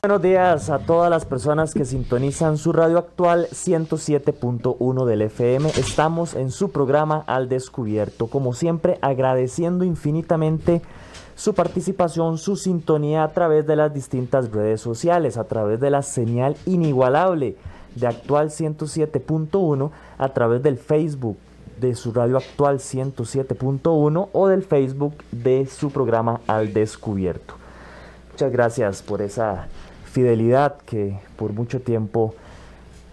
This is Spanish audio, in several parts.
Buenos días a todas las personas que sintonizan su radio actual 107.1 del FM. Estamos en su programa Al Descubierto. Como siempre, agradeciendo infinitamente su participación, su sintonía a través de las distintas redes sociales, a través de la señal inigualable de actual 107.1, a través del Facebook de su radio actual 107.1 o del Facebook de su programa Al Descubierto. Muchas gracias por esa fidelidad que por mucho tiempo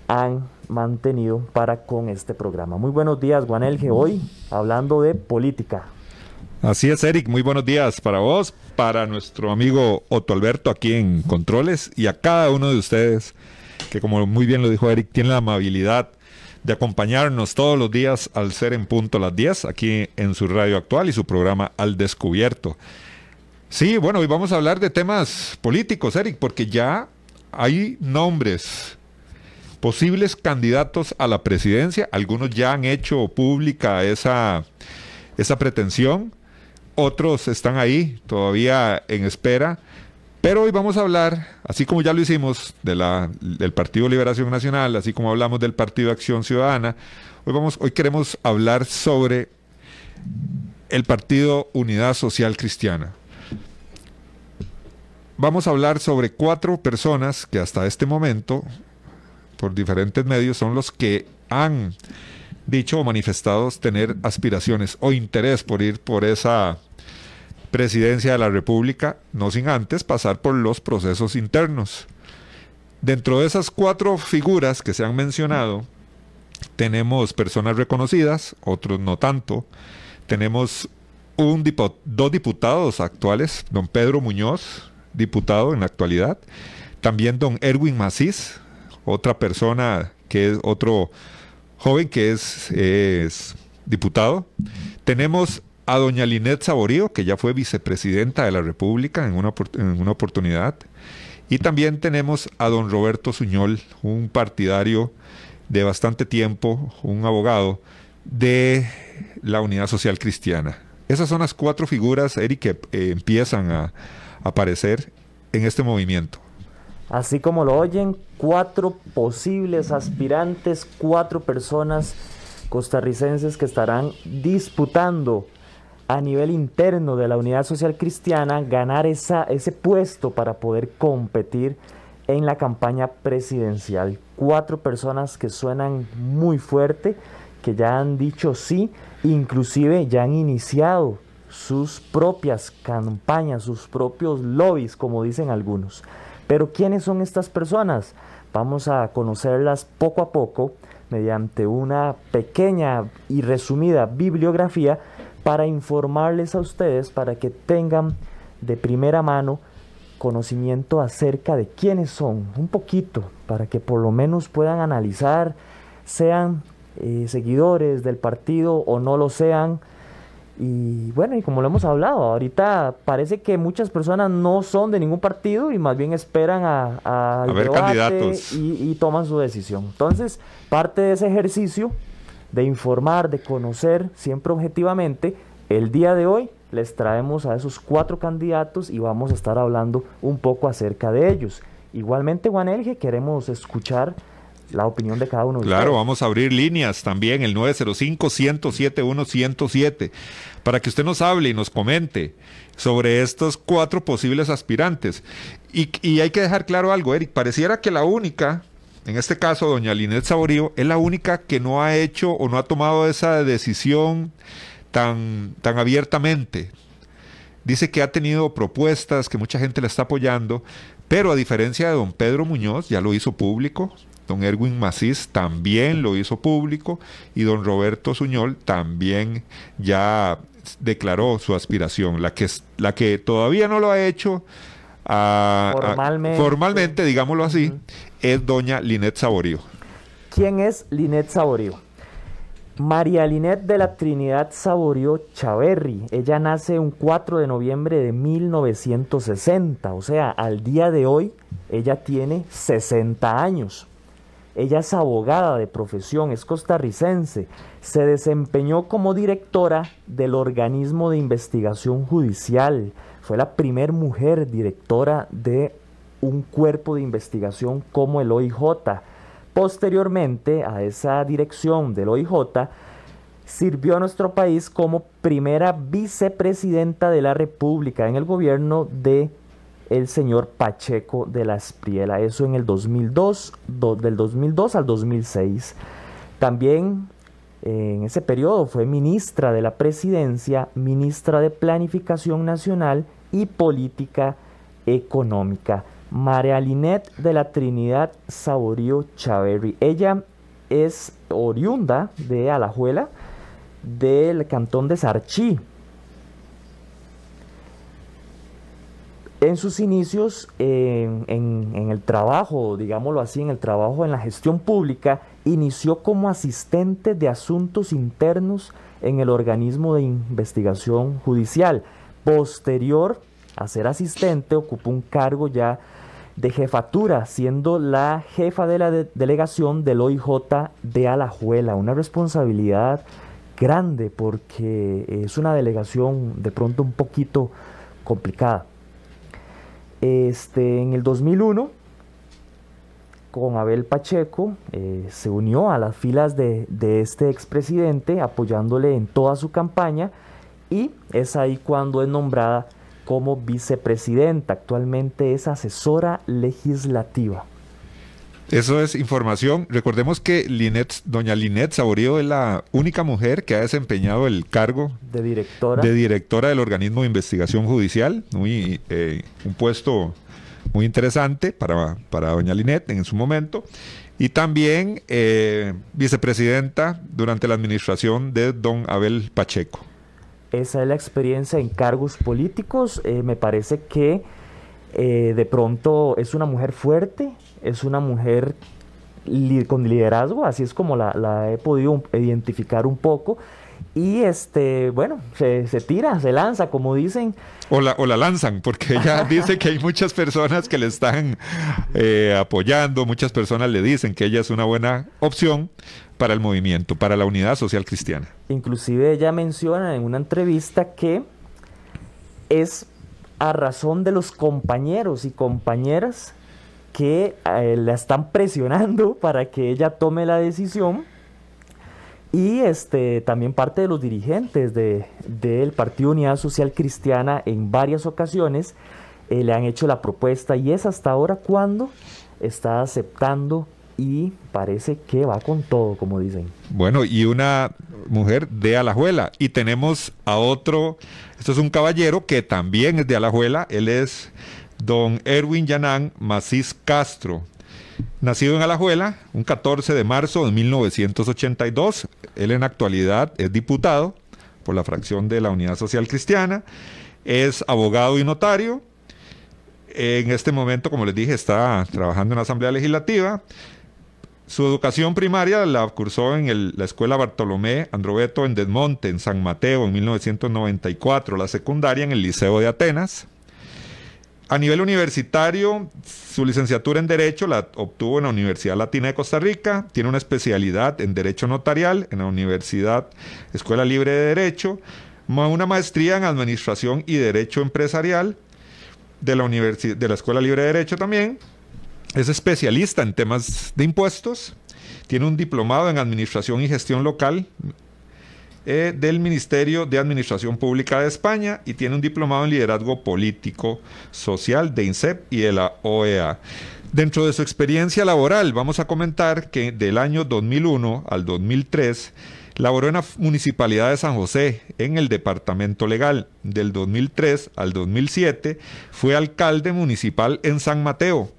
han mantenido para con este programa. Muy buenos días, Guanelge, hoy hablando de política. Así es, Eric, muy buenos días para vos, para nuestro amigo Otto Alberto aquí en Controles y a cada uno de ustedes que como muy bien lo dijo Eric, tiene la amabilidad de acompañarnos todos los días al ser en punto las 10 aquí en su radio actual y su programa Al Descubierto. Sí, bueno, hoy vamos a hablar de temas políticos, Eric, porque ya hay nombres, posibles candidatos a la presidencia. Algunos ya han hecho pública esa, esa pretensión, otros están ahí todavía en espera. Pero hoy vamos a hablar, así como ya lo hicimos, de la, del Partido Liberación Nacional, así como hablamos del Partido Acción Ciudadana, hoy, vamos, hoy queremos hablar sobre el Partido Unidad Social Cristiana vamos a hablar sobre cuatro personas que hasta este momento, por diferentes medios, son los que han dicho o manifestado tener aspiraciones o interés por ir por esa presidencia de la República, no sin antes pasar por los procesos internos. Dentro de esas cuatro figuras que se han mencionado, tenemos personas reconocidas, otros no tanto. Tenemos dos diputados actuales, don Pedro Muñoz, diputado en la actualidad. También don Erwin Macís, otra persona que es otro joven que es, diputado. Tenemos a doña Linet Saborío, que ya fue vicepresidenta de la República en una, en una oportunidad. Y también tenemos a don Roberto Suñol, un partidario de bastante tiempo, un abogado de la Unidad Social Cristiana. Esas son las cuatro figuras, Eric, que eh, empiezan a, aparecer en este movimiento. Así como lo oyen, cuatro posibles aspirantes, cuatro personas costarricenses que estarán disputando a nivel interno de la Unidad Social Cristiana ganar esa, ese puesto para poder competir en la campaña presidencial. Cuatro personas que suenan muy fuerte, que ya han dicho sí, inclusive ya han iniciado sus propias campañas, sus propios lobbies, como dicen algunos. Pero ¿quiénes son estas personas? Vamos a conocerlas poco a poco mediante una pequeña y resumida bibliografía para informarles a ustedes, para que tengan de primera mano conocimiento acerca de quiénes son, un poquito, para que por lo menos puedan analizar, sean eh, seguidores del partido o no lo sean, y bueno, y como lo hemos hablado, ahorita parece que muchas personas no son de ningún partido y más bien esperan a, a, ver candidatos. Y, y, toman su decisión. Entonces, parte de ese ejercicio de informar, de conocer siempre objetivamente, el día de hoy les traemos a esos cuatro candidatos y vamos a estar hablando un poco acerca de ellos. Igualmente, Juan Elge, queremos escuchar la opinión de cada uno. claro, vamos a abrir líneas también, el 905-107-107, para que usted nos hable y nos comente sobre estos cuatro posibles aspirantes. Y, y, hay que dejar claro algo, Eric, pareciera que la única, en este caso doña Linet Saborío, es la única que no ha hecho o no ha tomado esa decisión tan, tan abiertamente. Dice que ha tenido propuestas, que mucha gente la está apoyando, pero a diferencia de don Pedro Muñoz, ya lo hizo público, Don Erwin Macís también lo hizo público y don Roberto Suñol también ya declaró su aspiración. La que, la que todavía no lo ha hecho ah, ah, formalmente, digámoslo así, es doña Linet Saborío. ¿Quién es Linet Saborío? María Linet de la Trinidad Saborio Chaverri. Ella nace un 4 de noviembre de 1960, o sea, al día de hoy ella tiene 60 años. Ella es abogada de profesión, es costarricense. Se desempeñó como directora del organismo de investigación judicial. Fue la primer mujer directora de un cuerpo de investigación como el OIJ Posteriormente a esa dirección del OIJ, sirvió a nuestro país como primera vicepresidenta de la República en el gobierno de el señor Pacheco de la Espriela, eso en el 2002, del 2002 al 2006. También en ese periodo fue ministra de la Presidencia, ministra de Planificación Nacional y Política Económica. María Linet de la Trinidad Saborío Chaverri. Ella es oriunda de Alajuela, del cantón de Sarchí. En sus inicios en, el trabajo, digámoslo así, en el trabajo en la gestión pública, inició como asistente de asuntos internos en el organismo de investigación judicial. Posterior a ser asistente, ocupó un cargo ya de jefatura, siendo la jefa de la delegación del OIJ de Alajuela. Una responsabilidad grande porque es una delegación de pronto un poquito complicada. Este, en el 2001, con Abel Pacheco, eh, se unió a las filas de, de este expresidente, apoyándole en toda su campaña, y es ahí cuando es nombrada como vicepresidenta. Actualmente es asesora legislativa. Eso es información. Recordemos que doña Linet Saborío es la única mujer que ha desempeñado el cargo de directora, de directora del organismo de investigación judicial, muy, eh, un puesto muy interesante para, para doña Linet en su momento, y también eh, vicepresidenta durante la administración de don Abel Pacheco. Esa es la experiencia en cargos políticos. Eh, me parece que eh, de pronto es una mujer fuerte, es una mujer con liderazgo, así es como la, he podido identificar un poco. Y este, bueno, se, tira, se lanza, como dicen. O la, o la lanzan, porque ella dice que hay muchas personas que le están eh, apoyando, muchas personas le dicen que ella es una buena opción, para el movimiento, para la unidad social cristiana. Inclusive ella menciona en una entrevista que es a razón de los compañeros y compañeras que eh, la están presionando para que ella tome la decisión y este también parte de los dirigentes del de, Partido Unidad Social Cristiana en varias ocasiones eh, le han hecho la propuesta y es hasta ahora cuando está aceptando y parece que va con todo, como dicen. Bueno, y una mujer de Alajuela. Y tenemos a otro, esto es un caballero que también es de Alajuela, él es don Erwin Yanán Macís Castro. Nacido en Alajuela, un 14 de marzo de 1982, él en actualidad es diputado por la fracción de la Unidad Social Cristiana, es abogado y notario, en este momento, como les dije, está trabajando en la Asamblea Legislativa, su educación primaria la cursó en la Escuela Bartolomé Androbeto en Desmonte, en San Mateo, en 1994. La secundaria en el Liceo de Atenas. A nivel universitario, su licenciatura en Derecho la obtuvo en la Universidad Latina de Costa Rica. Tiene una especialidad en Derecho Notarial en la Universidad Escuela Libre de Derecho. Una maestría en Administración y Derecho Empresarial de la, de la Escuela Libre de Derecho también es especialista en temas de impuestos, tiene un diplomado en Administración y Gestión Local eh, del Ministerio de Administración Pública de España y tiene un diplomado en Liderazgo Político Social de INSEP y de la OEA. Dentro de su experiencia laboral, vamos a comentar que del año 2001 al 2003 laboró en la Municipalidad de San José, en el Departamento Legal. Del 2003 al 2007 fue alcalde municipal en San Mateo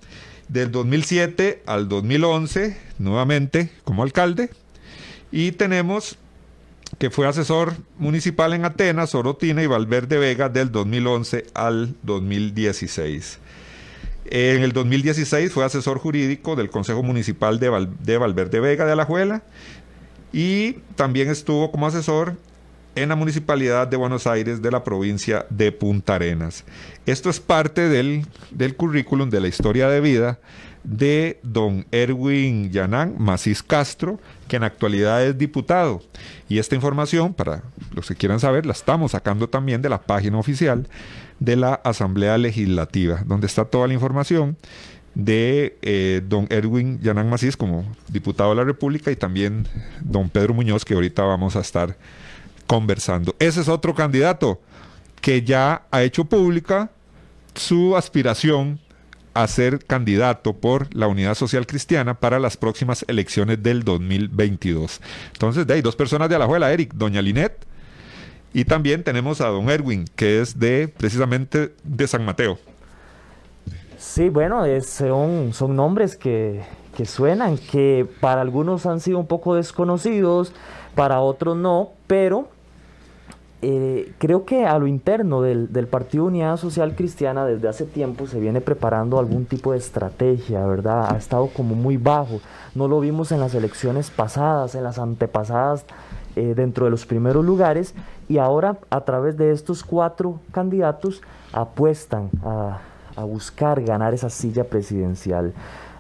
del 2007 al 2011, nuevamente como alcalde, y tenemos que fue asesor municipal en Atenas, Orotina y Valverde Vega del 2011 al 2016. En el 2016 fue asesor jurídico del Consejo Municipal de, de Valverde Vega de Alajuela y también estuvo como asesor en la Municipalidad de Buenos Aires de la provincia de Punta Arenas. Esto es parte del currículum de la historia de vida de don Erwin Yanán Macís Castro, que en actualidad es diputado. Y esta información, para los que quieran saber, la estamos sacando también de la página oficial de la Asamblea Legislativa, donde está toda la información de eh, don Erwin Yanán Macís como diputado de la República y también don Pedro Muñoz, que ahorita vamos a estar conversando. Ese es otro candidato que ya ha hecho pública su aspiración a ser candidato por la Unidad Social Cristiana para las próximas elecciones del 2022. Entonces, de ahí, dos personas de Alajuela, Eric, doña Linet, y también tenemos a don Erwin, que es de precisamente de San Mateo. Sí, bueno, son, son nombres que, que suenan, que para algunos han sido un poco desconocidos, para otros no, pero eh, creo que a lo interno del, Partido Unidad Social Cristiana desde hace tiempo se viene preparando algún tipo de estrategia, ¿verdad? Ha estado como muy bajo. No lo vimos en las elecciones pasadas, en las antepasadas, eh, dentro de los primeros lugares, y ahora a través de estos cuatro candidatos apuestan a, a buscar ganar esa silla presidencial.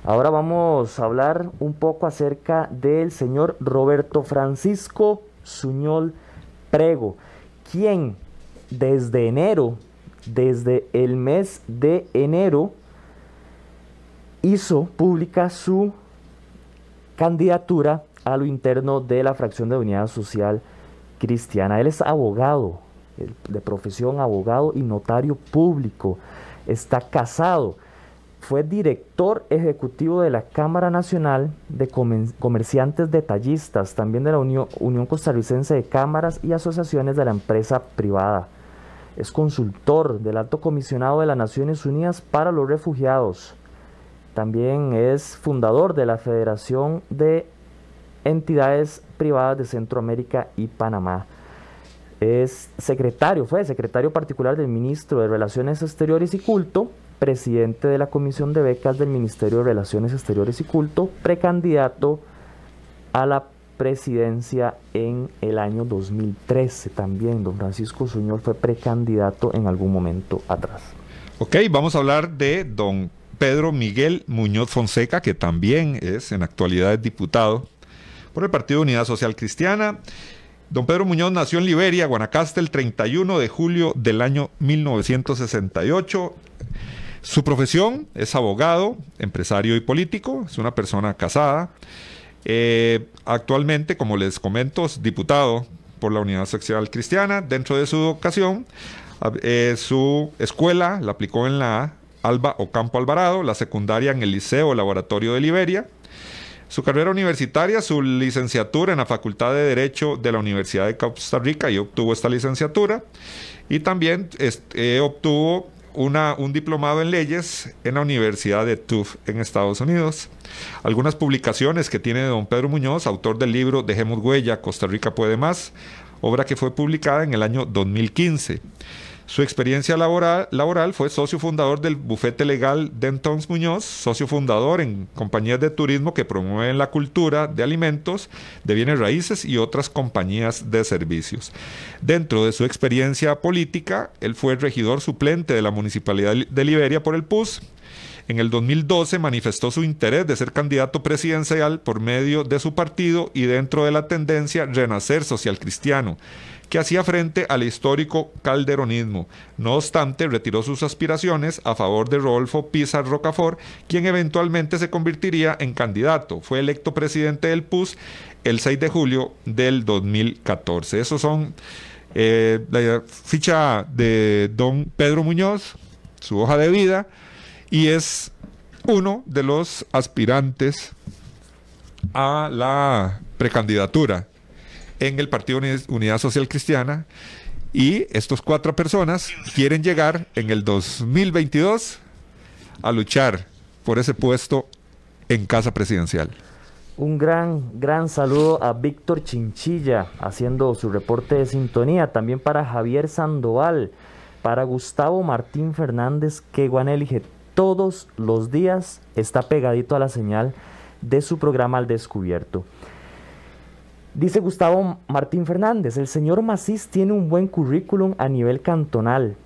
Ahora vamos a hablar un poco acerca del señor Roberto Francisco Suñol Prego quien desde enero, desde el mes de enero, hizo pública su candidatura a lo interno de la fracción de Unidad Social Cristiana. Él es abogado, de profesión abogado y notario público. Está casado fue director ejecutivo de la Cámara Nacional de Comerciantes Detallistas, también de la Unión, Costarricense de Cámaras y Asociaciones de la Empresa Privada. Es consultor del Alto Comisionado de las Naciones Unidas para los Refugiados. También es fundador de la Federación de Entidades Privadas de Centroamérica y Panamá. Es secretario, fue secretario particular del ministro de Relaciones Exteriores y Culto presidente de la Comisión de Becas del Ministerio de Relaciones Exteriores y Culto, precandidato a la presidencia en el año 2013 también. Don Francisco Suñol fue precandidato en algún momento atrás. Ok, vamos a hablar de don Pedro Miguel Muñoz Fonseca, que también es en actualidad diputado por el Partido Unidad Social Cristiana. Don Pedro Muñoz nació en Liberia, Guanacaste, el 31 de julio del año 1968. Su profesión es abogado, empresario y político, es una persona casada. Eh, actualmente, como les comento, es diputado por la Unidad Social Cristiana. Dentro de su educación, eh, su escuela la aplicó en la Alba Ocampo Alvarado, la secundaria en el Liceo Laboratorio de Liberia. Su carrera universitaria, su licenciatura en la Facultad de Derecho de la Universidad de Costa Rica y obtuvo esta licenciatura. Y también este, obtuvo un diplomado en leyes en la Universidad de Tufts en Estados Unidos. Algunas publicaciones que tiene don Pedro Muñoz, autor del libro Dejemos huella, Costa Rica puede más, obra que fue publicada en el año 2015. Su experiencia laboral, fue socio fundador del bufete legal Dentons Muñoz, socio fundador en compañías de turismo que promueven la cultura de alimentos, de bienes raíces y otras compañías de servicios. Dentro de su experiencia política, él fue regidor suplente de la Municipalidad de Liberia por el PUS, en el 2012 manifestó su interés de ser candidato presidencial por medio de su partido y dentro de la tendencia Renacer Social Cristiano que hacía frente al histórico calderonismo. No obstante, retiró sus aspiraciones a favor de Rodolfo Pizar Rocafort, quien eventualmente se convertiría en candidato. Fue electo presidente del PUS el 6 de julio del 2014. Esos son eh, la ficha de don Pedro Muñoz, su hoja de vida, y es uno de los aspirantes a la precandidatura en el Partido Unidad Social Cristiana y estas cuatro personas quieren llegar en el 2022 a luchar por ese puesto en casa presidencial. Un gran, gran saludo a Víctor Chinchilla haciendo su reporte de sintonía. También para Javier Sandoval, para Gustavo Martín Fernández, que Guanelige todos los días está pegadito a la señal de su programa Al Descubierto. Dice Gustavo Martín Fernández, el señor Macís tiene un buen currículum a nivel cantonal.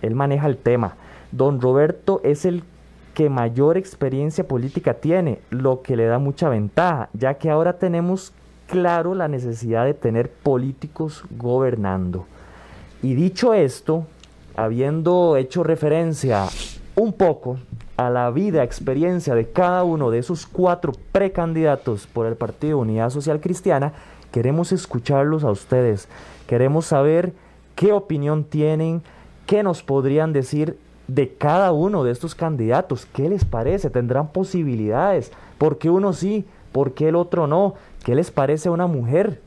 Él maneja el tema. Don Roberto es el que mayor experiencia política tiene, lo que le da mucha ventaja, ya que ahora tenemos claro la necesidad de tener políticos gobernando. Y dicho esto, habiendo hecho referencia un poco a la vida, experiencia de cada uno de esos cuatro precandidatos por el Partido Unidad Social Cristiana, queremos escucharlos a ustedes. Queremos saber qué opinión tienen, qué nos podrían decir de cada uno de estos candidatos. ¿Qué les parece? ¿Tendrán posibilidades? ¿Por qué uno sí? ¿Por qué el otro no? ¿Qué les parece a una mujer?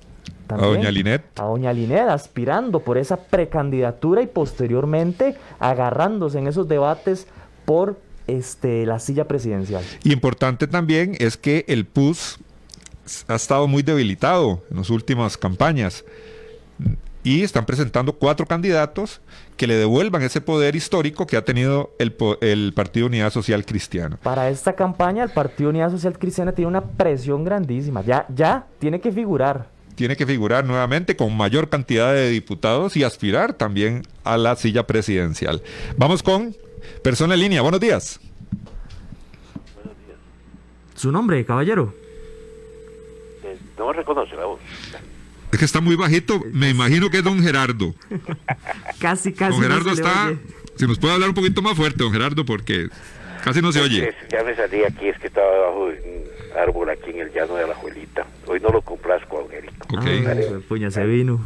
a doña Linet. A doña Linet, aspirando por esa precandidatura y posteriormente agarrándose en esos debates por este, la silla presidencial. Importante también es que el PUS ha estado muy debilitado en las últimas campañas y están presentando cuatro candidatos que le devuelvan ese poder histórico que ha tenido el, el, Partido Unidad Social Cristiana. Para esta campaña el Partido Unidad Social Cristiana tiene una presión grandísima, ya, ya tiene que figurar. Tiene que figurar nuevamente con mayor cantidad de diputados y aspirar también a la silla presidencial. Vamos con Persona en línea, buenos días. Buenos días. ¿Su nombre, caballero? Eh, no me reconoce la voz. Es que está muy bajito, me imagino que es don Gerardo. casi, casi. Don Gerardo está. Si nos puede hablar un poquito más fuerte, don Gerardo, porque casi no se oye. ya me salí aquí, es que estaba debajo de un árbol aquí en el llano de la Juelita. Hoy no lo complazco a don Eric. Ok. Ah, puña se vino.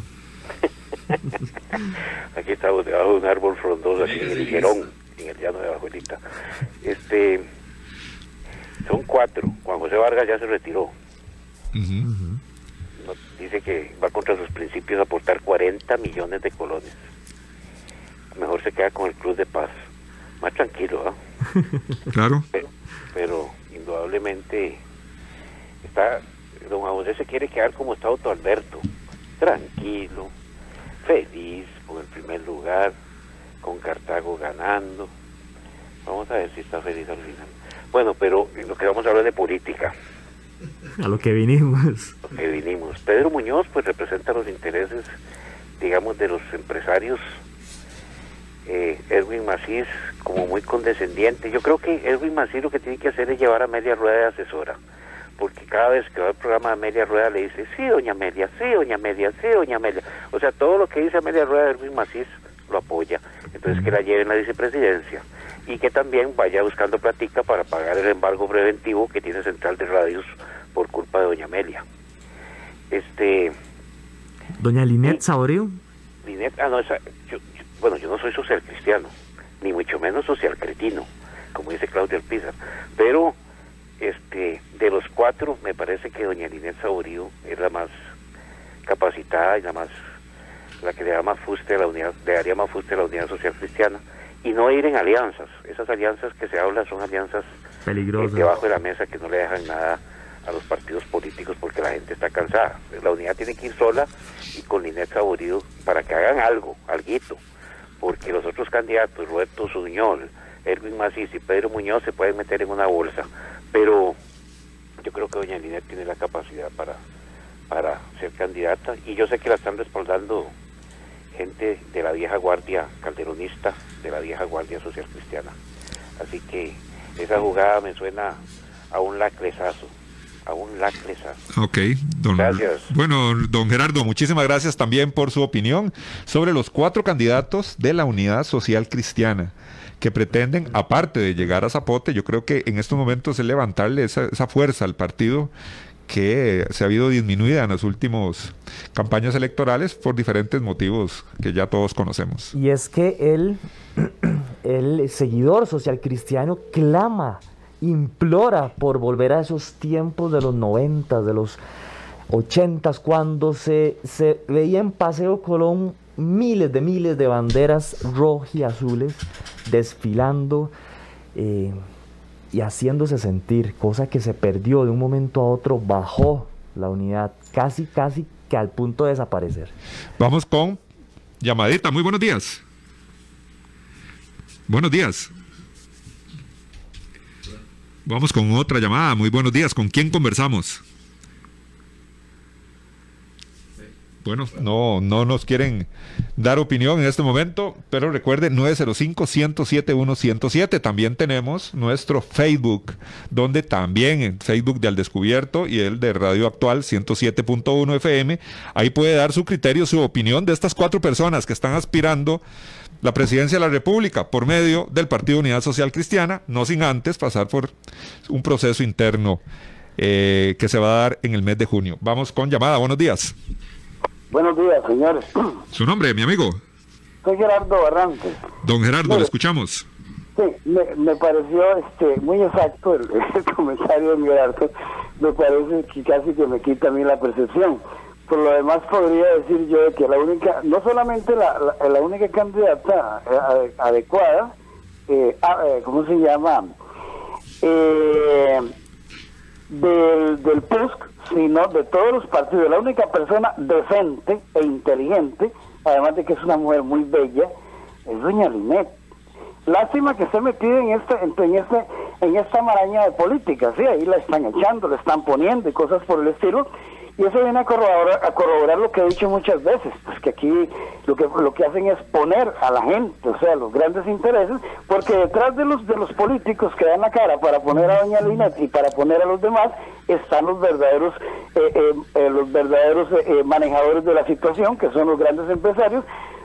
aquí estamos debajo de un árbol frondoso, aquí en el Higuerón en el llano de la Juelita. Este, son cuatro. Juan José Vargas ya se retiró. dice que va contra sus principios a aportar 40 millones de colones. Mejor se queda con el Cruz de Paz. Más tranquilo, ¿ah? Claro. Pero, indudablemente está don José se quiere quedar como está Otto Alberto, tranquilo, feliz con el primer lugar, con Cartago ganando. Vamos a ver si está feliz al final. Bueno, pero lo que vamos a hablar de política. A lo que vinimos. Lo que vinimos. Pedro Muñoz pues representa los intereses, digamos, de los empresarios. Eh, Edwin Macís como muy condescendiente. Yo creo que Edwin Macís lo que tiene que hacer es llevar a media rueda de asesora. Porque cada vez que va al programa de media rueda le dice, sí, doña Amelia, sí, doña Amelia, sí, doña Amelia. O sea, todo lo que dice a media rueda de Edwin Macís lo apoya. Entonces que la lleven a la vicepresidencia y que también vaya buscando platica para pagar el embargo preventivo que tiene Central de Radios por culpa de doña Amelia. Este Doña Linet Saborío. Linet, ah no, bueno, yo no soy social cristiano, ni mucho menos social cretino, como dice Claudia Alpizar, pero este de los cuatro me parece que doña Linet Saborío es la más capacitada y la más la que le más fuste a la unidad, le daría más fuste a la unidad social cristiana, y no ir en alianzas. Esas alianzas que se hablan son alianzas peligrosas debajo de la mesa que no le dejan nada a los partidos políticos porque la gente está cansada. La unidad tiene que ir sola y con Linet Saborido para que hagan algo, alguito, porque los otros candidatos, Roberto Suñol, Erwin Macís y Pedro Muñoz se pueden meter en una bolsa, pero yo creo que doña Linet tiene la capacidad para, para ser candidata y yo sé que la están respaldando gente de la vieja guardia calderonista, de la vieja guardia social cristiana. Así que esa jugada me suena a un lacresazo, a un lacresazo. Ok, don, gracias. Bueno, don Gerardo, muchísimas gracias también por su opinión sobre los cuatro candidatos de la Unidad Social Cristiana que pretenden, aparte de llegar a Zapote, yo creo que en estos momentos es levantarle esa, esa fuerza al partido que se ha habido disminuida en las últimas campañas electorales por diferentes motivos que ya todos conocemos. Y es que él, el seguidor social cristiano, clama, implora por volver a esos tiempos de los noventas, de los ochentas, cuando se, se veía en Paseo Colón miles de miles de banderas rojas y azules desfilando. Eh, y haciéndose sentir, cosa que se perdió de un momento a otro, bajó la unidad, casi, casi que al punto de desaparecer. Vamos con llamadita, muy buenos días. Buenos días. Vamos con otra llamada, muy buenos días, ¿con quién conversamos? Bueno, no, no nos quieren dar opinión en este momento, pero recuerde 905-107-107. También tenemos nuestro Facebook, donde también en Facebook de Al Descubierto y el de Radio Actual 107.1 FM, ahí puede dar su criterio, su opinión de estas cuatro personas que están aspirando la presidencia de la República por medio del Partido Unidad Social Cristiana, no sin antes pasar por un proceso interno eh, que se va a dar en el mes de junio. Vamos con llamada, buenos días. Buenos días, señores. ¿Su nombre, mi amigo? Soy Gerardo Barrantes. Don Gerardo, le escuchamos. Sí, me, pareció este, muy exacto el, comentario de Gerardo. Me parece que casi que me quita a mí la percepción. Por lo demás podría decir yo que la única, no solamente la, la, única candidata eh, adecuada, eh, eh, ¿cómo se llama? Eh, del, del PUSC, sino de todos los partidos. La única persona decente e inteligente, además de que es una mujer muy bella, es doña Linet. Lástima que esté metida en esta, en, este, en esta maraña de política, sí, ahí la están echando, le están poniendo y cosas por el estilo, y eso viene a corroborar, a corroborar lo que he dicho muchas veces, pues que aquí lo que lo que hacen es poner a la gente, o sea, los grandes intereses, porque detrás de los de los políticos que dan la cara para poner a doña Linet y para poner a los demás están los verdaderos eh, eh, eh, los verdaderos manejadores de la situación, que son los grandes empresarios,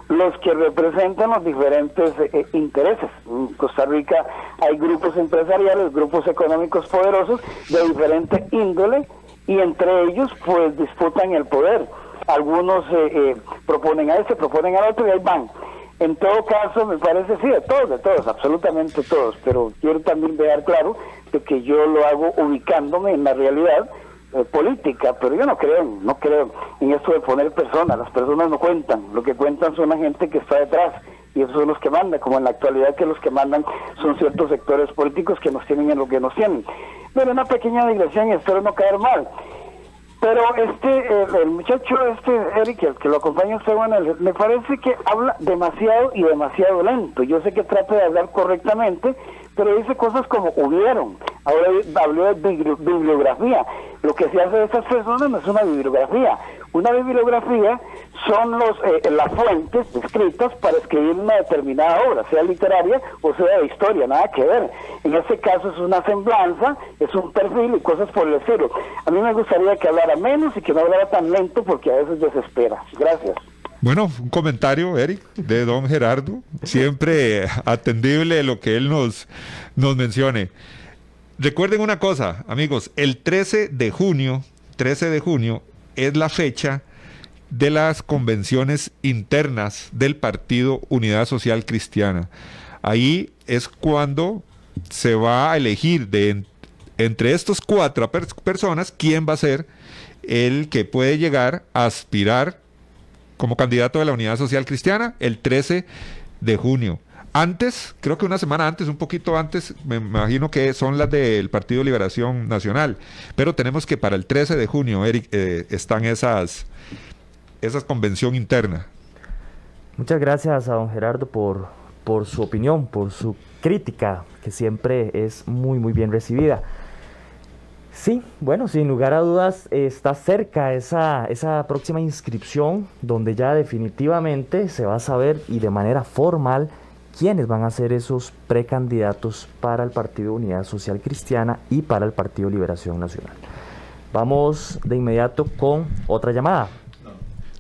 los que representan los diferentes intereses. En Costa Rica hay grupos empresariales, grupos económicos poderosos de diferente índole y entre ellos pues disputan el poder. Algunos eh, eh, proponen a este, proponen al otro y ahí van. En todo caso, me parece, sí, de todos, de todos, absolutamente todos, pero quiero también dejar claro de que yo lo hago ubicándome en la realidad eh, política, pero yo no creo, no creo en esto de poner personas, las personas no cuentan, lo que cuentan son la gente que está detrás y esos son los que mandan, como en la actualidad que los que mandan son ciertos sectores políticos que nos tienen en lo que nos tienen. Pero una pequeña digresión y espero no caer mal. Pero este, el, muchacho, este Eric, el que lo acompaña usted, bueno, me parece que habla demasiado y demasiado lento. Yo sé que trata de hablar correctamente, pero dice cosas como hubieron. Ahora habló de bibliografía. Lo que se hace de estas personas no es una bibliografía. Una bibliografía son los eh, las fuentes escritas para escribir una determinada obra, sea literaria o sea de historia, nada que ver. En este caso es una semblanza, es un perfil y cosas por el estilo. A mí me gustaría que hablara menos y que no hablara tan lento porque a veces desespera. Gracias. Bueno, un comentario, Eric, de don Gerardo, siempre atendible lo que él nos, nos mencione. Recuerden una cosa, amigos, el 13 de junio, 13 de junio es la fecha de las convenciones internas del Partido Unidad Social Cristiana. Ahí es cuando se va a elegir de entre estos cuatro personas quién va a ser el que puede llegar a aspirar como candidato de la Unidad Social Cristiana el 13 de junio. Antes, creo que una semana antes, un poquito antes, me imagino que son las del Partido Liberación Nacional, pero tenemos que para el 13 de junio, Eric, eh, están esas, esa convención interna. Muchas gracias a don Gerardo por, por su opinión, por su crítica, que siempre es muy, muy bien recibida. Sí, bueno, sin lugar a dudas está cerca esa, esa próxima inscripción donde ya definitivamente se va a saber y de manera formal quiénes van a ser esos precandidatos para el Partido Unidad Social Cristiana y para el Partido Liberación Nacional. Vamos de inmediato con otra llamada.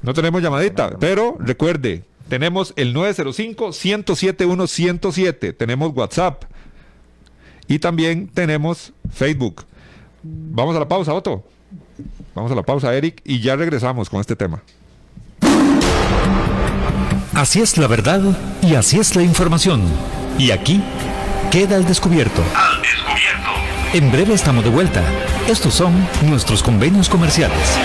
No tenemos llamadita, pero recuerde, tenemos el 905-107-107, tenemos WhatsApp y también tenemos Facebook. Vamos a la pausa, Otto. Vamos a la pausa, Eric, y ya regresamos con este tema. Así es la verdad y así es la información. Y aquí queda el descubierto. Al descubierto. En breve estamos de vuelta. Estos son nuestros convenios comerciales.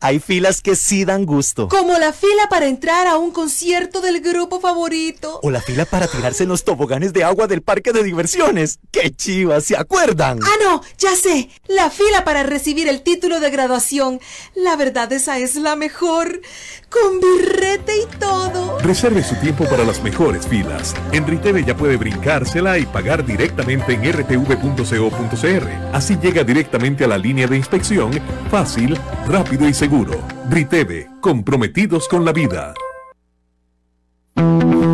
Hay filas que sí dan gusto. Como la fila para entrar a un concierto del grupo favorito. O la fila para tirarse en los toboganes de agua del parque de diversiones. ¡Qué chivas! ¿Se acuerdan? Ah, no, ya sé. La fila para recibir el título de graduación. La verdad, esa es la mejor. Con birrete y todo. Reserve su tiempo para las mejores filas. En Riteve ya puede brincársela y pagar directamente en rtv.co.cr. Así llega directamente a la línea de inspección, fácil, rápido y seguro. Riteve, comprometidos con la vida.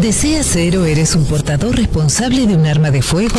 ¿Deseas ser o eres un portador responsable de un arma de fuego?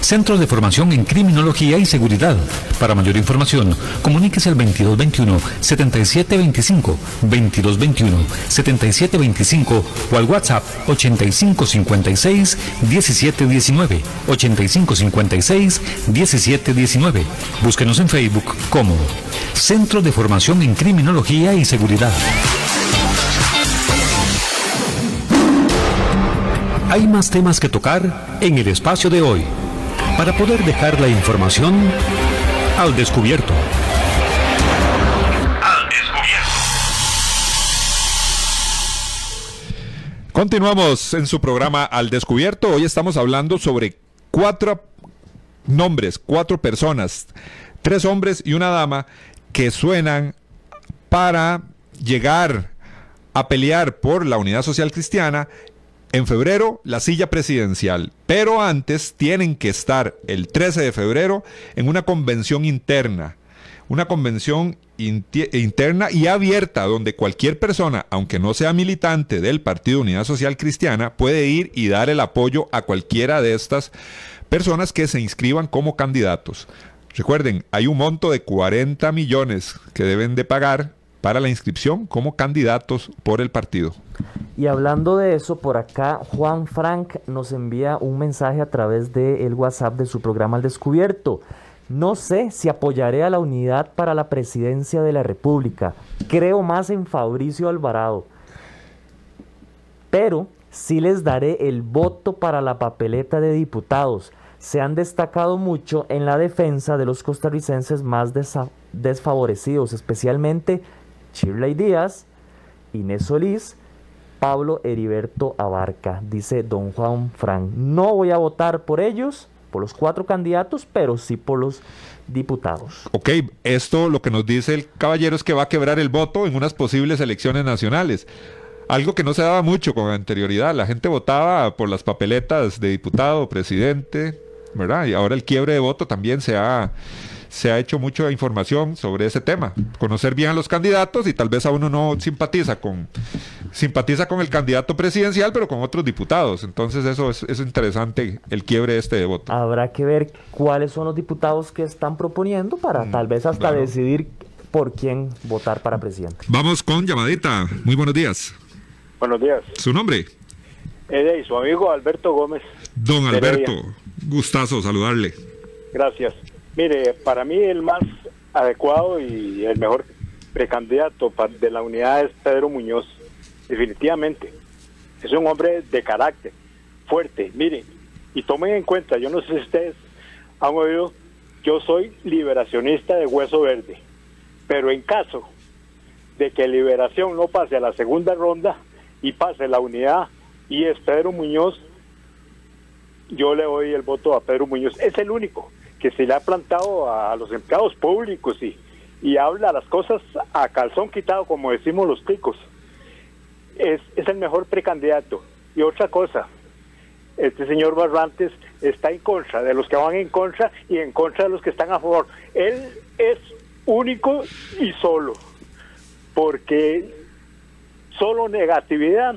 Centros de formación en criminología y seguridad. Para mayor información, comuníquese al 2221-7725, 2221-7725 o al WhatsApp 8556-1719, 8556-1719. Búsquenos en Facebook como Centro de Formación en Criminología y Seguridad. Hay más temas que tocar en el espacio de hoy para poder dejar la información al descubierto. Al descubierto. Continuamos en su programa Al descubierto. Hoy estamos hablando sobre cuatro nombres, cuatro personas, tres hombres y una dama que suenan para llegar a pelear por la unidad social cristiana en febrero la silla presidencial, pero antes tienen que estar el 13 de febrero en una convención interna, una convención interna y abierta donde cualquier persona, aunque no sea militante del Partido Unidad Social Cristiana, puede ir y dar el apoyo a cualquiera de estas personas que se inscriban como candidatos. Recuerden, hay un monto de 40 millones que deben de pagar para la inscripción como candidatos por el partido. Y hablando de eso, por acá Juan Frank nos envía un mensaje a través del WhatsApp de su programa Al Descubierto. No sé si apoyaré a la unidad para la presidencia de la República. Creo más en Fabricio Alvarado. Pero sí les daré el voto para la papeleta de diputados. Se han destacado mucho en la defensa de los costarricenses más desfavorecidos, especialmente Shirley Díaz, Inés Solís, Pablo Heriberto Abarca, dice don Juan Frank. No voy a votar por ellos, por los cuatro candidatos, pero sí por los diputados. Ok, esto lo que nos dice el caballero es que va a quebrar el voto en unas posibles elecciones nacionales. Algo que no se daba mucho con anterioridad. La gente votaba por las papeletas de diputado, presidente, ¿verdad? Y ahora el quiebre de voto también se ha, se ha hecho mucha información sobre ese tema, conocer bien a los candidatos y tal vez a uno no simpatiza con simpatiza con el candidato presidencial, pero con otros diputados. Entonces eso es, es interesante el quiebre este de voto. Habrá que ver cuáles son los diputados que están proponiendo para Mm, tal vez hasta claro. decidir por quién votar para presidente. Vamos con llamadita. Muy buenos días. Buenos días. ¿Su nombre? Eh, y su amigo Alberto Gómez. Don Alberto. Gustazo saludarle. Gracias. Mire, para mí el más adecuado y el mejor precandidato de la unidad es Pedro Muñoz. Definitivamente. Es un hombre de carácter, fuerte. Mire, y tomen en cuenta, yo no sé si ustedes han oído, yo soy liberacionista de Hueso Verde. Pero en caso de que Liberación no pase a la segunda ronda y pase la unidad y es Pedro Muñoz, yo le doy el voto a Pedro Muñoz. Es el único que se le ha plantado a los empleados públicos y, y habla las cosas a calzón quitado, como decimos los ticos. Es, es el mejor precandidato. Y otra cosa, este señor Barrantes está en contra de los que van en contra y en contra de los que están a favor. Él es único y solo, porque solo negatividad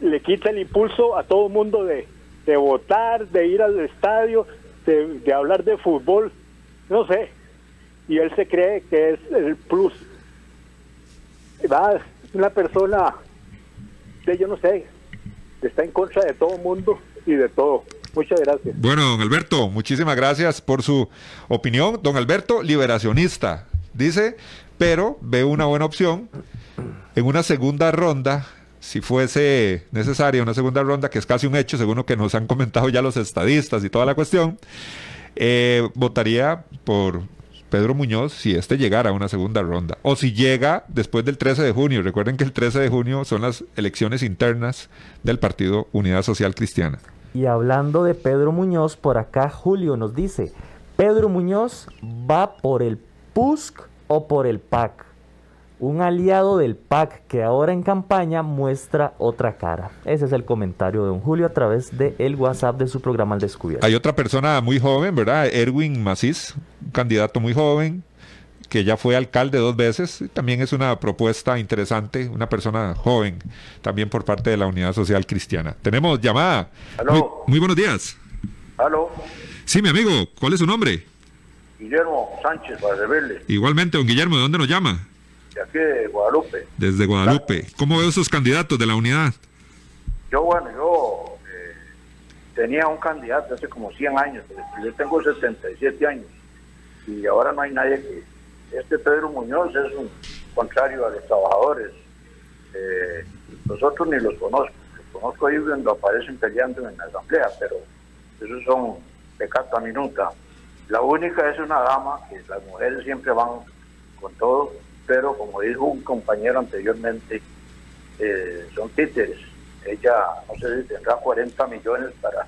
le quita el impulso a todo el mundo de, de votar, de ir al estadio, de, de hablar de fútbol, no sé. Y él se cree que es el plus. Va, una persona, de, yo no sé, está en contra de todo mundo y de todo. Muchas gracias. Bueno, don Alberto, muchísimas gracias por su opinión. Don Alberto, liberacionista, dice, pero ve una buena opción en una segunda ronda, si fuese necesaria una segunda ronda, que es casi un hecho, según lo que nos han comentado ya los estadistas y toda la cuestión, eh, votaría por Pedro Muñoz si este llegara a una segunda ronda. O si llega después del 13 de junio. Recuerden que el 13 de junio son las elecciones internas del Partido Unidad Social Cristiana. Y hablando de Pedro Muñoz, por acá Julio nos dice, Pedro Muñoz va por el PUSC o por el PAC. Un aliado del PAC que ahora en campaña muestra otra cara. Ese es el comentario de don Julio a través del WhatsApp de su programa Al Descubierto. Hay otra persona muy joven, ¿verdad? Erwin Macís, un candidato muy joven, que ya fue alcalde dos veces. También es una propuesta interesante, una persona joven, también por parte de la Unidad Social Cristiana. Tenemos llamada. Aló. Muy, muy buenos días. Aló, Sí, mi amigo, ¿cuál es su nombre? Guillermo Sánchez, para Igualmente, don Guillermo, ¿de dónde nos llama? De aquí de Guadalupe. Desde Guadalupe. ¿Cómo ve esos candidatos de la unidad? Yo, bueno, yo eh, tenía un candidato hace como 100 años, yo tengo 77 años y ahora no hay nadie que... Este Pedro Muñoz es un contrario a los trabajadores. Eh, los otros ni los conozco. Los conozco ahí cuando aparecen peleando en la asamblea, pero esos son de carta minuta. La única es una dama, que las mujeres siempre van con todo, pero como dijo un compañero anteriormente, eh, son títeres. Ella, no sé si tendrá 40 millones para,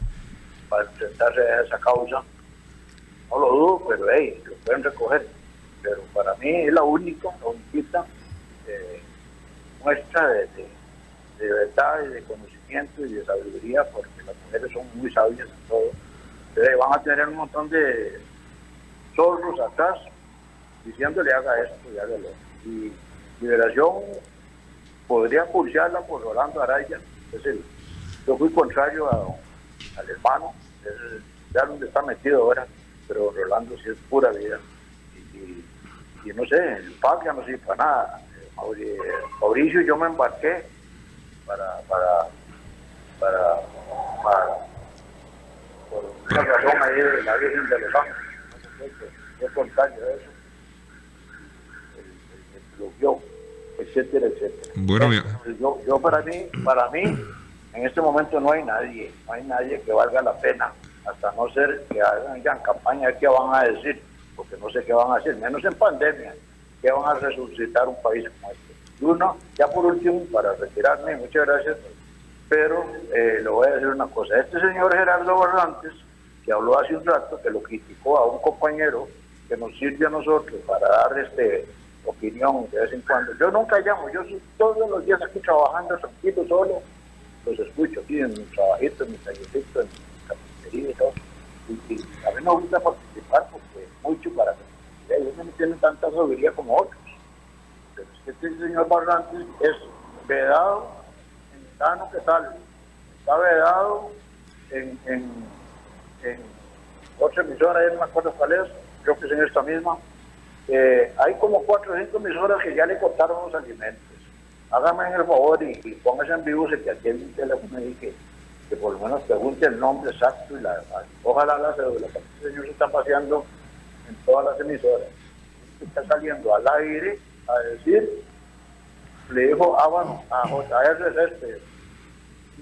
para enfrentarse a esa causa. No lo dudo, pero hey, lo pueden recoger. Pero para mí es la única, la única eh, muestra de, de, verdad y de conocimiento y de sabiduría, porque las mujeres son muy sabias en todo. Entonces van a tener un montón de zorros atrás diciéndole haga esto y haga lo otro. Y Liberación podría pulsearla por Rolando Araya. Es el, yo fui contrario a- al hermano, es, ya donde está metido ahora, pero Rolando sí es pura vida. Y, y- no sé, el PAC ya no sirve para nada. Mauri- Mauricio yo me embarqué para, para, para, para por una razón ahí de la Virgen de los Ángeles. Contrario a eso. Diluvio, etcétera, etcétera. Bueno, Entonces, yo, yo para mí, para mí, en este momento no hay nadie, no hay nadie que valga la pena, hasta no ser que hagan campaña qué van a decir, porque no sé qué van a decir, menos en pandemia, que van a resucitar un país como este. Y uno, ya por último, para retirarme, muchas gracias, pero eh, le voy a decir una cosa, este señor Gerardo Barrantes, que habló hace un rato, que lo criticó a un compañero que nos sirve a nosotros para dar este opinión de vez en cuando. Yo nunca llamo, yo todos los días aquí trabajando tranquilo, solo, los escucho aquí en mi trabajito, en mi tallercito, en mi cafetería y todo. Y, y a mí me gusta participar porque mucho para tiene tanta sabiduría como otros. Pero es que este señor Barrantes es vedado en Tano, ¿qué tal? Está vedado en, en, en otra emisora, ya no me acuerdo cuál es, creo que es en esta misma. Eh, hay como cuatro o cinco emisoras que ya le cortaron los alimentos. Hágame el favor y, y póngase en vivo si que en mi teléfono y que, por lo menos pregunte el nombre exacto y la, ojalá la cédula, este señor se está paseando en todas las emisoras. Está saliendo al aire a decir, le dijo ah, bueno, a JR este,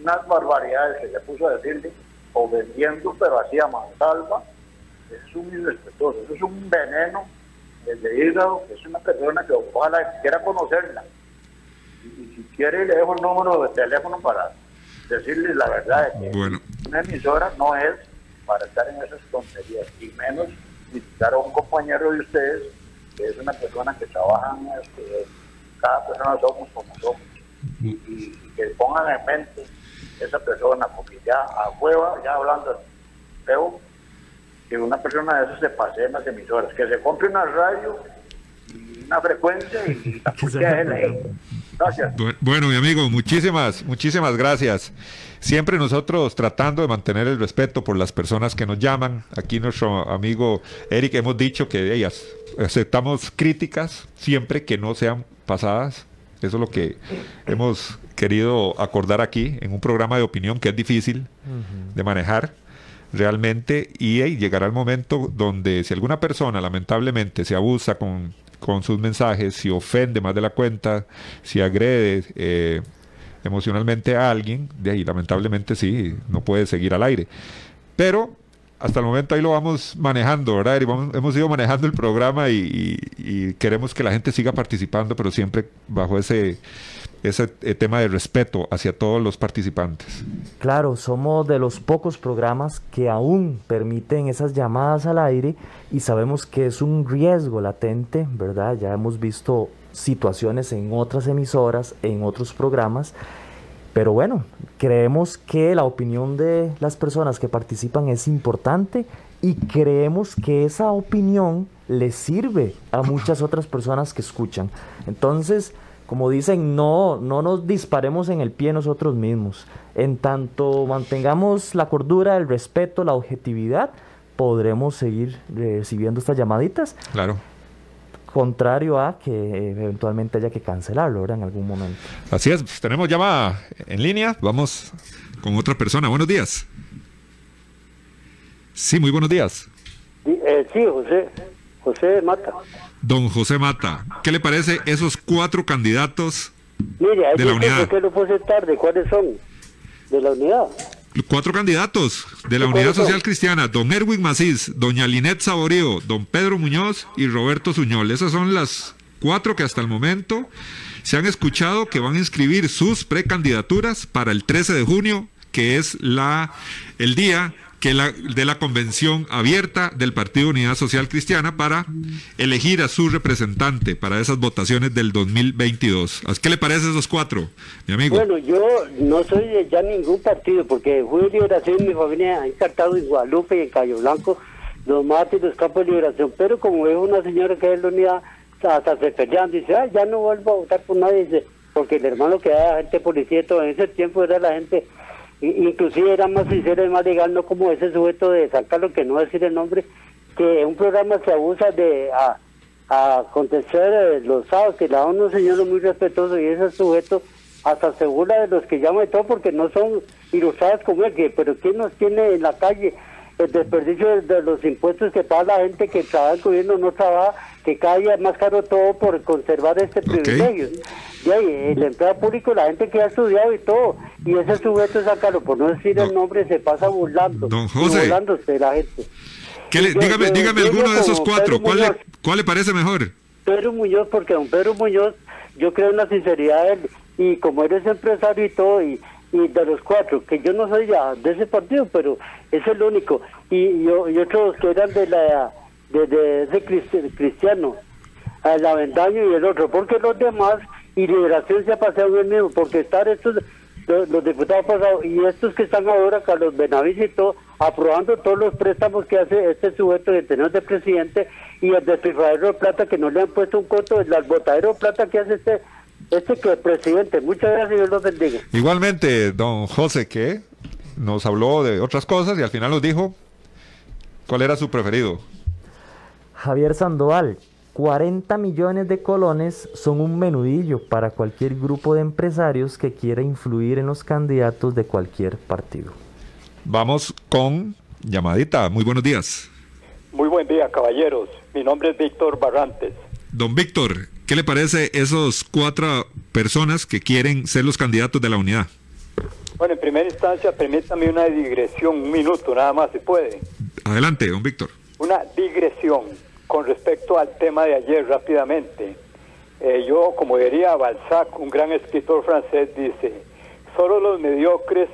unas barbaridades que se puso a decirle, o vendiendo, pero hacía mansalva, es un irrespetuoso, es un veneno desde hígado, es una persona que ojalá quiera conocerla. Y, y si quiere, le dejo el número de teléfono para decirle la verdad. De que Bueno. Una emisora no es para estar en esas tonterías, y menos visitar a un compañero de ustedes, que es una persona que trabaja en este, cada persona somos como somos, y, y- y que pongan en mente esa persona, porque ya a hueva, ya hablando feo, que una persona de esas se pase en las emisoras, que se compre una radio y una frecuencia y la. Gracias. Bu- Bueno, mi amigo, muchísimas, muchísimas gracias. Siempre nosotros tratando de mantener el respeto por las personas que nos llaman. Aquí nuestro amigo Eric hemos dicho que ellas aceptamos críticas siempre que no sean pasadas. Eso es lo que hemos querido acordar aquí en un programa de opinión que es difícil de manejar realmente y llegará el momento donde si alguna persona lamentablemente se abusa con, con sus mensajes, si ofende más de la cuenta, si agrede eh, emocionalmente a alguien, de ahí lamentablemente sí, no puede seguir al aire. Pero hasta el momento ahí lo vamos manejando, ¿verdad? Hemos ido manejando el programa y queremos que la gente siga participando, pero siempre bajo ese, ese eh, tema de respeto hacia todos los participantes. Claro, somos de los pocos programas que aún permiten esas llamadas al aire y sabemos que es un riesgo latente, ¿verdad? Ya hemos visto situaciones en otras emisoras, en otros programas, pero bueno, creemos que la opinión de las personas que participan es importante y creemos que esa opinión le sirve a muchas otras personas que escuchan. Entonces, como dicen, no, no nos disparemos en el pie nosotros mismos. En tanto mantengamos la cordura, el respeto, la objetividad, podremos seguir recibiendo estas llamaditas. Claro. Contrario a que eventualmente haya que cancelarlo ¿verdad? en algún momento. Así es, pues, tenemos llamada en línea. Vamos con otra persona. Buenos días. Sí, muy buenos días. Sí, eh, sí, José, José Mata. Don José Mata, ¿qué le parece esos cuatro candidatos? Mire, De la que unidad. ¿por qué no puse tarde? ¿Cuáles son? De la unidad. Cuatro candidatos de la ¿Y Unidad son? Social Cristiana, don Erwin Macís, doña Linet Saborío, don Pedro Muñoz y Roberto Suñol. Esas son las cuatro que hasta el momento se han escuchado que van a inscribir sus precandidaturas para el 13 de junio, que es la el día que la, de la convención abierta del Partido Unidad Social Cristiana para elegir a su representante para esas votaciones del 2022. ¿Qué le parece esos cuatro, mi amigo? Bueno, yo no soy de ya ningún partido, porque de liberación, mi familia ha encartado en Guadalupe y en Cayo Blanco, los mates y los campos de liberación, pero como es una señora que es la unidad, hasta se pelean, dice, ah, ya no vuelvo a votar por nadie, porque el hermano que era agente policía, y todo en ese tiempo era la gente, inclusive era más sincero y más legal, no como ese sujeto de sacarlo, que no decir el nombre, que un programa se abusa de a, a contestar eh, los sábados, que la ONU señor muy respetuoso y ese sujeto hasta se burla de los que llaman y todo porque no son ilustrados como él, que, pero ¿quién nos tiene en la calle? El desperdicio de, los impuestos que paga la gente que trabaja en el gobierno no trabaja, que cada día es más caro todo por conservar este privilegio. Y ahí, el empleado público, la gente que ha estudiado y todo, y ese sujeto sacarlo, por no decir el nombre, se pasa burlando, Don José. burlándose de la gente. ¿Qué le- Yo- dígame yo- dígame yo alguno de esos cuatro. ¿Cuál le. ¿Cuál le parece mejor? Pedro Muñoz, porque don Pedro Muñoz, yo creo en la sinceridad de él, y como eres empresario y todo, y, y de los cuatro, que yo no soy ya de ese partido, pero es el único, y, y, o- y otros que eran de la de, de ese cristi- cristiano, el Avendaño y el otro, porque los demás, y Liberación se ha pasado el mismo, porque estar estos, los, diputados pasados, y estos que están ahora, Carlos Benavides y todo, aprobando todos los préstamos que hace este sujeto que tenemos de presidente y el despilfarradero de plata que no le han puesto un coto, el botadero de plata que hace este, este que el presidente. Muchas gracias, Dios los bendiga. Igualmente, don José, que nos habló de otras cosas y al final nos dijo cuál era su preferido. Javier Sandoval, 40 millones de colones son un menudillo para cualquier grupo de empresarios que quiera influir en los candidatos de cualquier partido. Vamos con llamadita. Muy buenos días. Muy buen día, caballeros. Mi nombre es Víctor Barrantes. Don Víctor, ¿qué le parece esos cuatro personas que quieren ser los candidatos de la unidad? Bueno, en primera instancia, permítame una digresión, un minuto nada más, si puede. Adelante, don Víctor. Una digresión con respecto al tema de ayer rápidamente. Eh, yo, como diría Balzac, un gran escritor francés, dice, solo los mediocres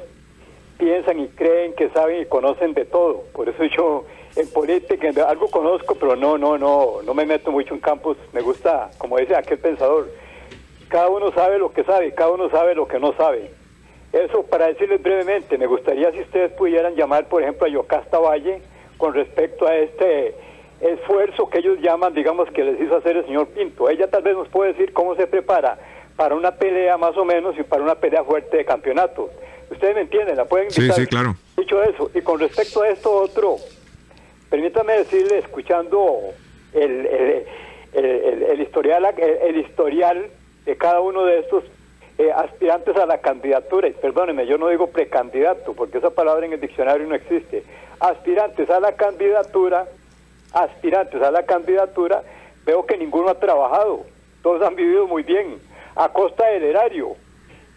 piensan y creen que saben y conocen de todo. Por eso yo en política algo conozco, pero no, no, no, no me meto mucho en campos. Me gusta, como dice aquel pensador, cada uno sabe lo que sabe, cada uno sabe lo que no sabe. Eso para decirles brevemente, me gustaría si ustedes pudieran llamar, por ejemplo, a Yocasta Valle con respecto a este esfuerzo que ellos llaman, digamos, que les hizo hacer el señor Pinto. Ella tal vez nos puede decir cómo se prepara para una pelea más o menos y para una pelea fuerte de campeonato. Ustedes me entienden, la pueden invitar. Sí, sí, claro. Dicho eso, y con respecto a esto otro, permítame decirle, escuchando el, el, historial, el, historial de cada uno de estos eh, aspirantes a la candidatura, y perdónenme, yo no digo precandidato, porque esa palabra en el diccionario no existe, aspirantes a la candidatura, aspirantes a la candidatura, veo que ninguno ha trabajado, todos han vivido muy bien, a costa del erario.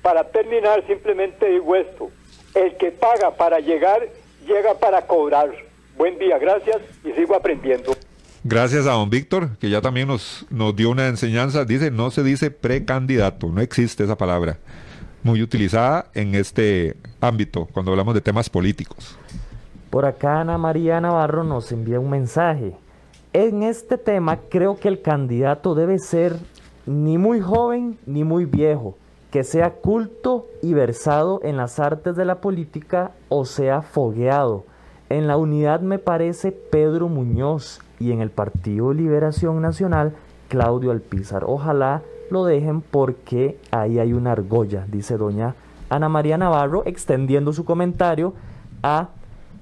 Para terminar, simplemente digo esto, el que paga para llegar, llega para cobrar. Buen día, gracias y sigo aprendiendo. Gracias a don Víctor, que ya también nos, nos dio una enseñanza. Dice, no se dice precandidato, no existe esa palabra. Muy utilizada en este ámbito, cuando hablamos de temas políticos. Por acá Ana María Navarro nos envía un mensaje. En este tema creo que el candidato debe ser ni muy joven ni muy viejo, que sea culto y versado en las artes de la política o sea fogueado. En la unidad me parece Pedro Muñoz y en el Partido Liberación Nacional Claudio Alpizar. Ojalá lo dejen porque ahí hay una argolla, dice doña Ana María Navarro, extendiendo su comentario a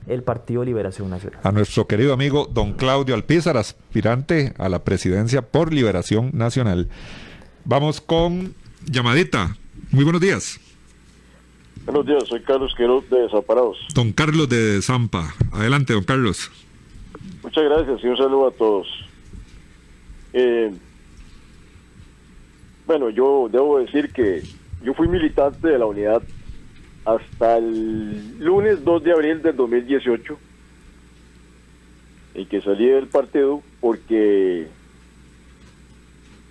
el Partido Liberación Nacional. A nuestro querido amigo don Claudio Alpizar, aspirante a la presidencia por Liberación Nacional. Vamos con llamadita. Muy buenos días. Buenos días, soy Carlos Queiroz de Desamparados. Don Carlos de Zampa. Adelante, don Carlos. Muchas gracias y un saludo a todos. Eh, bueno, yo debo decir que yo fui militante de la unidad hasta el lunes 2 de abril del 2018, en que salí del partido porque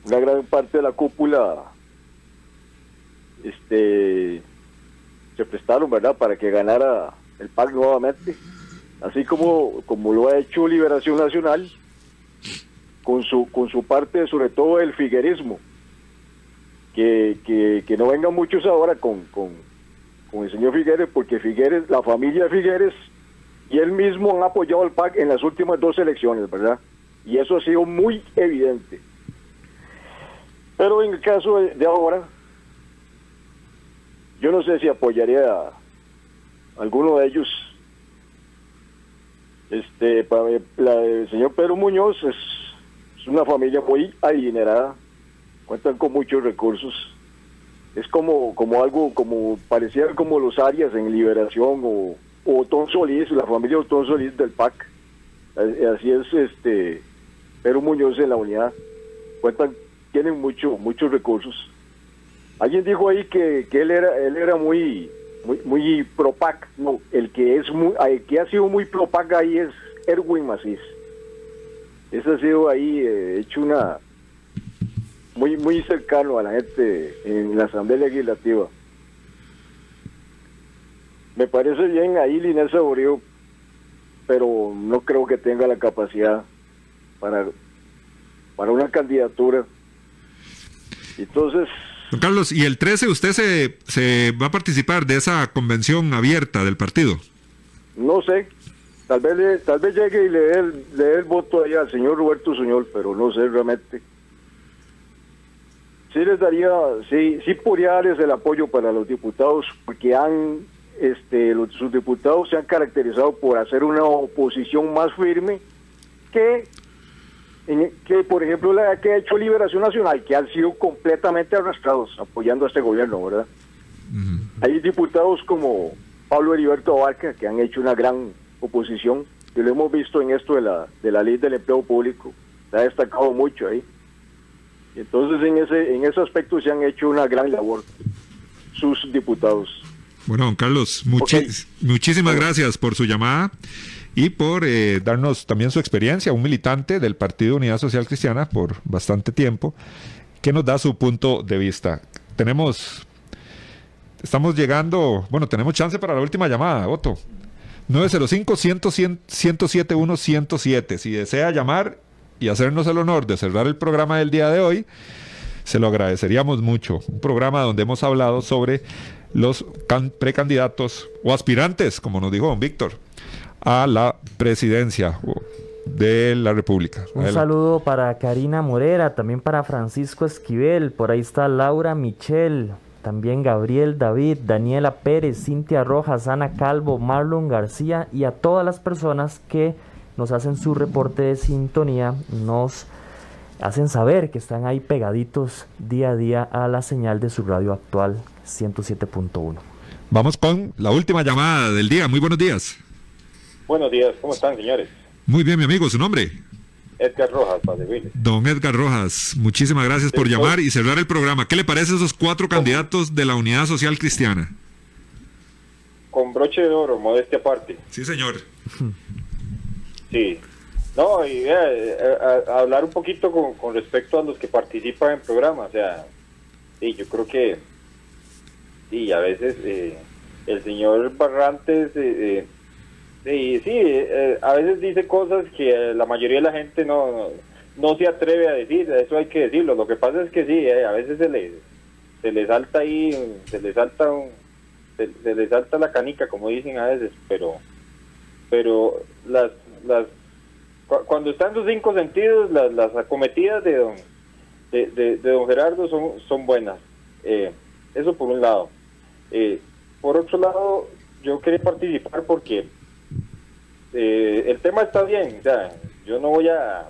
una gran parte de la cúpula este se prestaron, ¿verdad?, para que ganara el PAC nuevamente, así como, como lo ha hecho Liberación Nacional con su, con su parte, sobre todo el figuerismo. Que, que, no vengan muchos ahora con, con, con el señor Figueres, porque Figueres, la familia Figueres y él mismo han apoyado al PAC en las últimas dos elecciones, ¿verdad? Y eso ha sido muy evidente. Pero en el caso de ahora, yo no sé si apoyaría a alguno de ellos. Este, para el señor Pedro Muñoz es, una familia muy adinerada, cuentan con muchos recursos. Es como, como algo, como parecía como los Arias en Liberación o, Otón Solís, la familia Otón Solís del PAC. Así es, este, Pedro Muñoz en la unidad. Cuentan, tienen mucho, muchos recursos Alguien dijo ahí que, él era él era muy muy, muy propac, no, el que es muy, el que ha sido muy propac ahí es Erwin Macís. Ese ha sido ahí eh, hecho una muy muy cercano a la gente en la Asamblea Legislativa. Me parece bien ahí Linés Saborío, pero no creo que tenga la capacidad para, para una candidatura. Entonces, Don Carlos, ¿y el 13 usted se, se va a participar de esa convención abierta del partido? no sé, tal vez tal vez llegue y le dé el, le dé el voto ahí al señor Roberto Suñol, pero no sé realmente. Sí les daría, sí, sí podría darles el apoyo para los diputados, porque han, este, los, sus diputados se han caracterizado por hacer una oposición más firme que, en- que por ejemplo, la que ha hecho Liberación Nacional, que han sido completamente arrastrados apoyando a este gobierno, ¿verdad? Hay diputados como Pablo Heriberto Abarca que han hecho una gran oposición, que lo hemos visto en esto de la, de la ley del empleo público, se ha destacado mucho ahí. Entonces en ese, en ese aspecto se han hecho una gran labor sus diputados. Bueno, don Carlos, muchi- muchísimas gracias por su llamada y por eh, darnos también su experiencia, un militante del Partido Unidad Social Cristiana por bastante tiempo, que nos da su punto de vista. Tenemos, estamos llegando, bueno, tenemos chance para la última llamada, Otto. 905-107-107. Si desea llamar y hacernos el honor de cerrar el programa del día de hoy, se lo agradeceríamos mucho. Un programa donde hemos hablado sobre los can- precandidatos o aspirantes, como nos dijo don Víctor, a la presidencia de la República. Un Adelante. saludo para Karina Morera, también para Francisco Esquivel, por ahí está Laura Michel, también Gabriel David, Daniela Pérez, Cintia Rojas, Ana Calvo, Marlon García y a todas las personas que nos hacen su reporte de sintonía, nos hacen saber que están ahí pegaditos día a día a la señal de su radio actual 107.1. Vamos con la última llamada del día. Muy buenos días. Buenos días, ¿cómo están, señores? Muy bien, mi amigo, su nombre. Edgar Rojas, para servirles. Don Edgar Rojas, muchísimas gracias por llamar y cerrar el programa. ¿Qué le parece a esos cuatro candidatos de la Unidad Social Cristiana? Con broche de oro, modestia aparte. Sí, señor. Sí. No, y eh, a- a- hablar un poquito con, con respecto a los que participan en programas. O sea, sí, yo creo que. Sí, a veces eh, el señor Barrantes. eh, eh, sí, sí eh, a veces dice cosas que la mayoría de la gente no, no, se atreve a decir. Eso hay que decirlo. Lo que pasa es que sí, eh, a veces se le, se le salta ahí. Se le salta un. Se, se le salta la canica, como dicen a veces, pero pero las las cu- cuando están sus cinco sentidos las, las acometidas de don de- de don Gerardo son son buenas Eh, eso por un lado Eh, por otro lado yo quería participar porque eh, el tema está bien o sea yo no voy a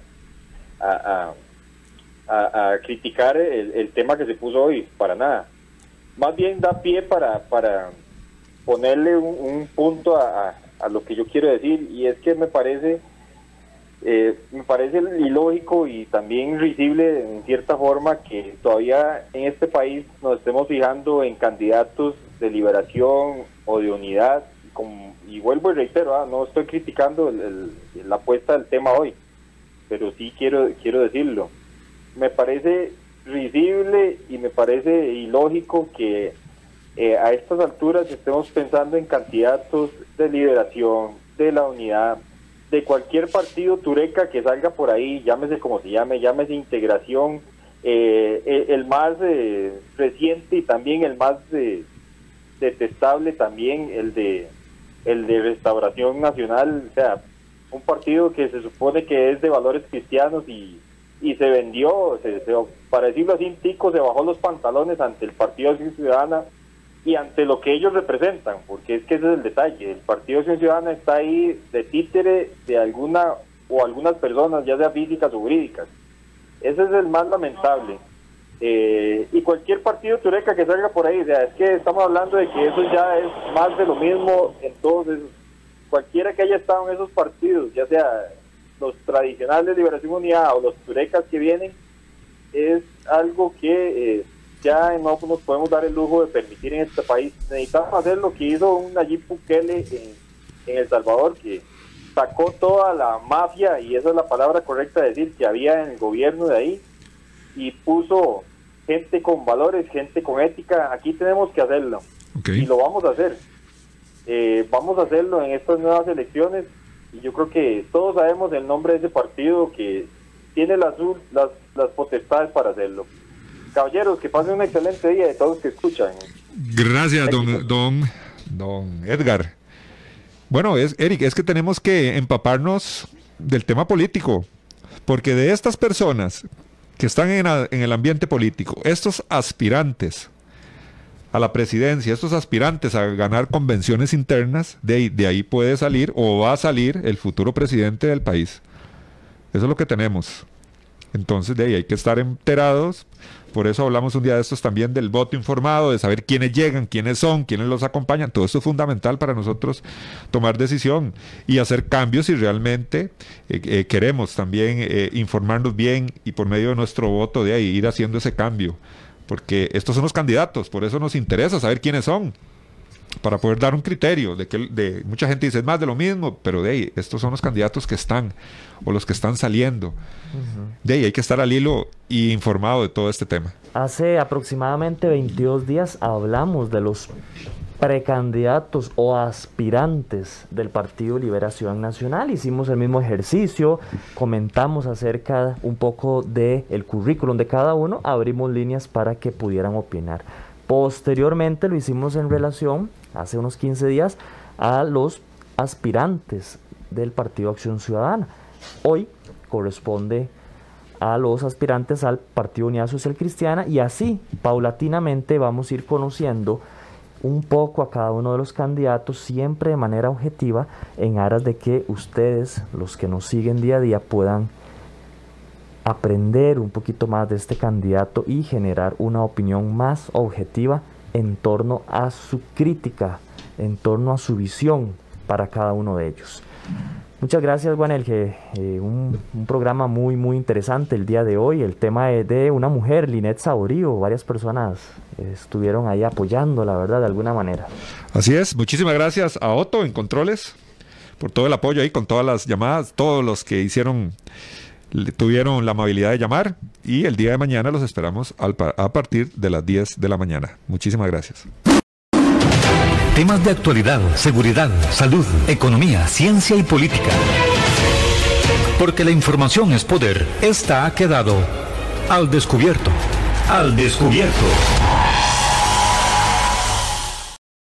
a, criticar el, el tema que se puso hoy para nada. Más bien da pie para para ponerle un, un punto a lo que yo quiero decir y es que me parece eh, me parece ilógico y también risible en cierta forma que todavía en este país nos estemos fijando en candidatos de liberación o de unidad como- y vuelvo y reitero ah, no estoy criticando el- la apuesta del tema hoy pero sí quiero quiero decirlo. Me parece risible y me parece ilógico que eh, a estas alturas estemos pensando en candidatos de liberación, de la unidad, de cualquier partido tureca que salga por ahí, llámese como se llame, llámese integración, eh, eh, el más eh, reciente y también el más eh, detestable también, el de el de Restauración Nacional, o sea, un partido que se supone que es de valores cristianos y, y se vendió, se, se- para decirlo así, Tico se bajó los pantalones ante el Partido Acción Ciudadana y ante lo que ellos representan, porque es que ese es el detalle, el Partido Acción Ciudadana está ahí de títere de alguna o algunas personas, ya sea físicas o jurídicas. Ese es el más lamentable. Eh, y cualquier partido tureca que salga por ahí, o sea, es que estamos hablando de que eso ya es más de lo mismo en todos esos, cualquiera que haya estado en esos partidos, ya sea los tradicionales de Liberación Unidad o los turecas que vienen, es algo que eh, ya no nos podemos dar el lujo de permitir en este país. Necesitamos hacer lo que hizo un Nayib Bukele en, en El Salvador, que sacó toda la mafia, y esa es la palabra correcta de decir, que había en el gobierno de ahí, y puso gente con valores, gente con ética. Aquí tenemos que hacerlo, y lo vamos a hacer. Eh, vamos a hacerlo en estas nuevas elecciones, y yo creo que todos sabemos el nombre de ese partido que tiene las, las, las potestades para hacerlo. Caballeros, que pasen un excelente día de todos que escuchan. Gracias, don, don, don Edgar. Bueno, es, Eric, es que tenemos que empaparnos del tema político, porque de estas personas que están en, el ambiente político, estos aspirantes a la presidencia, estos aspirantes a ganar convenciones internas, de de ahí puede salir o va a salir el futuro presidente del país. Eso es lo que tenemos. Entonces, de ahí hay que estar enterados. Por eso hablamos un día de estos también del voto informado, de saber quiénes llegan, quiénes son, quiénes los acompañan. Todo esto es fundamental para nosotros tomar decisión y hacer cambios si realmente eh, eh, queremos también eh, informarnos bien y por medio de nuestro voto de ahí ir haciendo ese cambio. Porque estos son los candidatos, por eso nos interesa saber quiénes son para poder dar un criterio de que de mucha gente dice es más de lo mismo, pero de ahí estos son los candidatos que están o los que están saliendo. De ahí hay que estar al hilo y informado de todo este tema. Hace aproximadamente 22 días hablamos de los precandidatos o aspirantes del Partido Liberación Nacional. Hicimos el mismo ejercicio, comentamos acerca un poco del el currículum de cada uno, abrimos líneas para que pudieran opinar. Posteriormente lo hicimos en relación, hace unos 15 días, a los aspirantes del Partido Acción Ciudadana. Hoy corresponde a los aspirantes al Partido Unidad Social Cristiana y así paulatinamente vamos a ir conociendo un poco a cada uno de los candidatos siempre de manera objetiva en aras de que ustedes, los que nos siguen día a día, puedan aprender un poquito más de este candidato y generar una opinión más objetiva en torno a su crítica, en torno a su visión para cada uno de ellos. Muchas gracias, Juan eh, un, programa muy, muy interesante el día de hoy. El tema es de una mujer, Linet Saborío. Varias personas estuvieron ahí apoyando, la verdad, de alguna manera. Así es. Muchísimas gracias a Otto en Controles por todo el apoyo ahí con todas las llamadas, todos los que hicieron tuvieron la amabilidad de llamar y el día de mañana los esperamos a partir de las 10 de la mañana. Muchísimas gracias. Temas de actualidad, seguridad, salud, economía, ciencia y política. Porque la información es poder. Esta ha quedado al descubierto. Al descubierto.